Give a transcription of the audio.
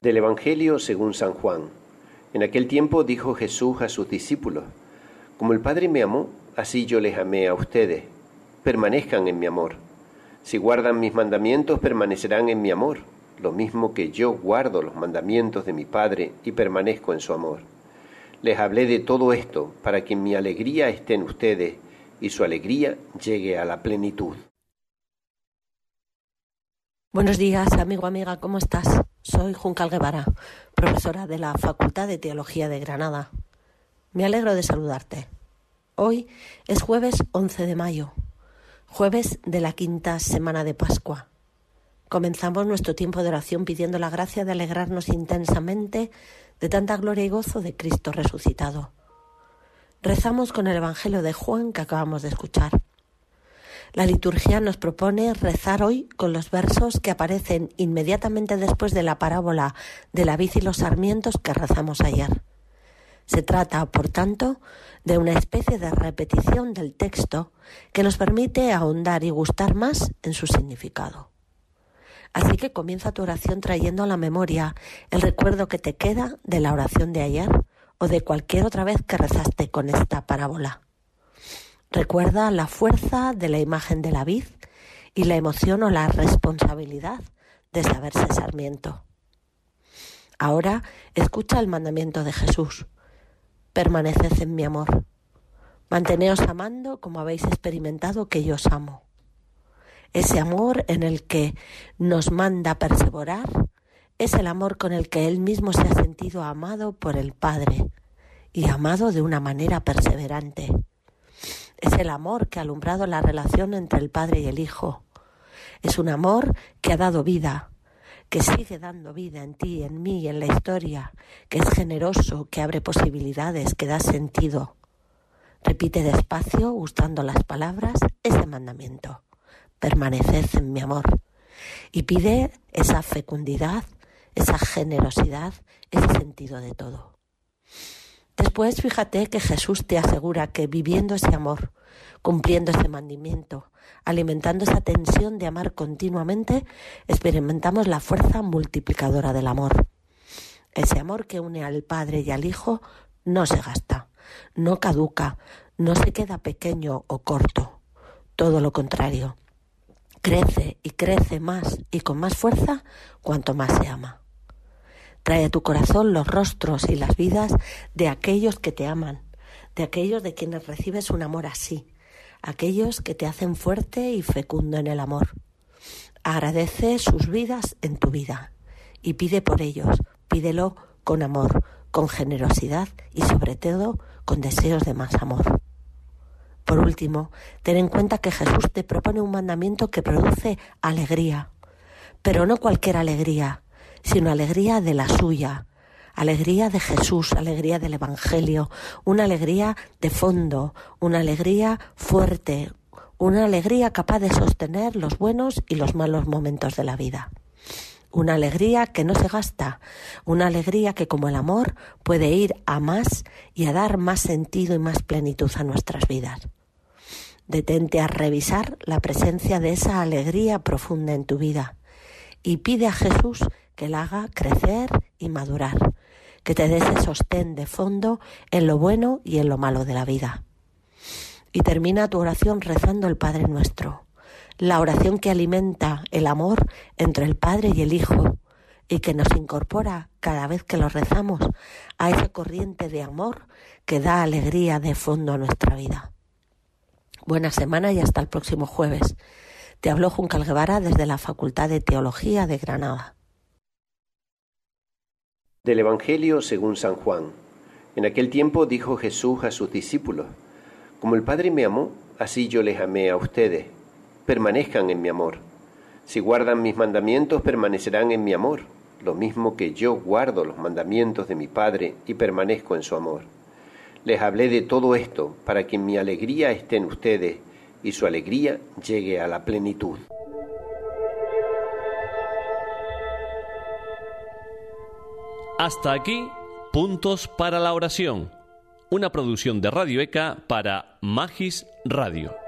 Del Evangelio según San Juan. En aquel tiempo dijo Jesús a sus discípulos, Como el Padre me amó, así yo les amé a ustedes. Permanezcan en mi amor. Si guardan mis mandamientos, permanecerán en mi amor, lo mismo que yo guardo los mandamientos de mi Padre y permanezco en su amor. Les hablé de todo esto para que mi alegría esté en ustedes y su alegría llegue a la plenitud. Buenos días, amigo, amiga, ¿cómo estás? Soy Juncal Guevara, profesora de la Facultad de Teología de Granada. Me alegro de saludarte. Hoy es jueves 11 de mayo, jueves de la quinta semana de Pascua. Comenzamos nuestro tiempo de oración pidiendo la gracia de alegrarnos intensamente de tanta gloria y gozo de Cristo resucitado. Rezamos con el Evangelio de Juan que acabamos de escuchar. La liturgia nos propone rezar hoy con los versos que aparecen inmediatamente después de la parábola de la vid y los sarmientos que rezamos ayer. Se trata, por tanto, de una especie de repetición del texto que nos permite ahondar y gustar más en su significado. Así que comienza tu oración trayendo a la memoria el recuerdo que te queda de la oración de ayer o de cualquier otra vez que rezaste con esta parábola. Recuerda la fuerza de la imagen de la vid y la emoción o la responsabilidad de saberse sarmiento. Ahora escucha el mandamiento de Jesús. Permaneced en mi amor. Manteneos amando como habéis experimentado que yo os amo. Ese amor en el que nos manda perseverar es el amor con el que Él mismo se ha sentido amado por el Padre y amado de una manera perseverante. Es el amor que ha alumbrado la relación entre el Padre y el Hijo. Es un amor que ha dado vida, que sigue dando vida en ti, en mí en la historia, que es generoso, que abre posibilidades, que da sentido. Repite despacio, gustando las palabras, ese mandamiento. Permaneced en mi amor. Y pide esa fecundidad, esa generosidad, ese sentido de todo. Después fíjate que Jesús te asegura que viviendo ese amor, cumpliendo ese mandamiento, alimentando esa tensión de amar continuamente, experimentamos la fuerza multiplicadora del amor. Ese amor que une al Padre y al Hijo no se gasta, no caduca, no se queda pequeño o corto. Todo lo contrario. Crece y crece más y con más fuerza cuanto más se ama. Trae a tu corazón los rostros y las vidas de aquellos que te aman, de aquellos de quienes recibes un amor así, aquellos que te hacen fuerte y fecundo en el amor. Agradece sus vidas en tu vida y pide por ellos, pídelo con amor, con generosidad y sobre todo con deseos de más amor. Por último, ten en cuenta que Jesús te propone un mandamiento que produce alegría, pero no cualquier alegría, sino alegría de la suya, alegría de Jesús, alegría del Evangelio, una alegría de fondo, una alegría fuerte, una alegría capaz de sostener los buenos y los malos momentos de la vida. Una alegría que no se gasta, una alegría que como el amor puede ir a más y a dar más sentido y más plenitud a nuestras vidas. Detente a revisar la presencia de esa alegría profunda en tu vida y pide a Jesús que la haga crecer y madurar, que te dé ese sostén de fondo en lo bueno y en lo malo de la vida. Y termina tu oración rezando el Padre Nuestro, la oración que alimenta el amor entre el Padre y el Hijo y que nos incorpora cada vez que lo rezamos a esa corriente de amor que da alegría de fondo a nuestra vida. Buena semana y hasta el próximo jueves. Te habló Juncal Guevara desde la Facultad de Teología de Granada. Del Evangelio según San Juan. En aquel tiempo dijo Jesús a sus discípulos, Como el Padre me amó, así yo les amé a ustedes. Permanezcan en mi amor. Si guardan mis mandamientos, permanecerán en mi amor, lo mismo que yo guardo los mandamientos de mi Padre y permanezco en su amor. Les hablé de todo esto para que mi alegría esté en ustedes y su alegría llegue a la plenitud. Hasta aquí, puntos para la oración. Una producción de Radio ECA para Magis Radio.